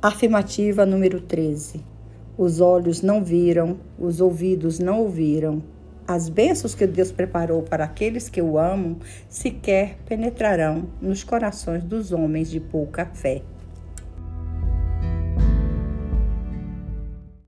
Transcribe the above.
Afirmativa número 13. Os olhos não viram, os ouvidos não ouviram. As bênçãos que Deus preparou para aqueles que o amam sequer penetrarão nos corações dos homens de pouca fé.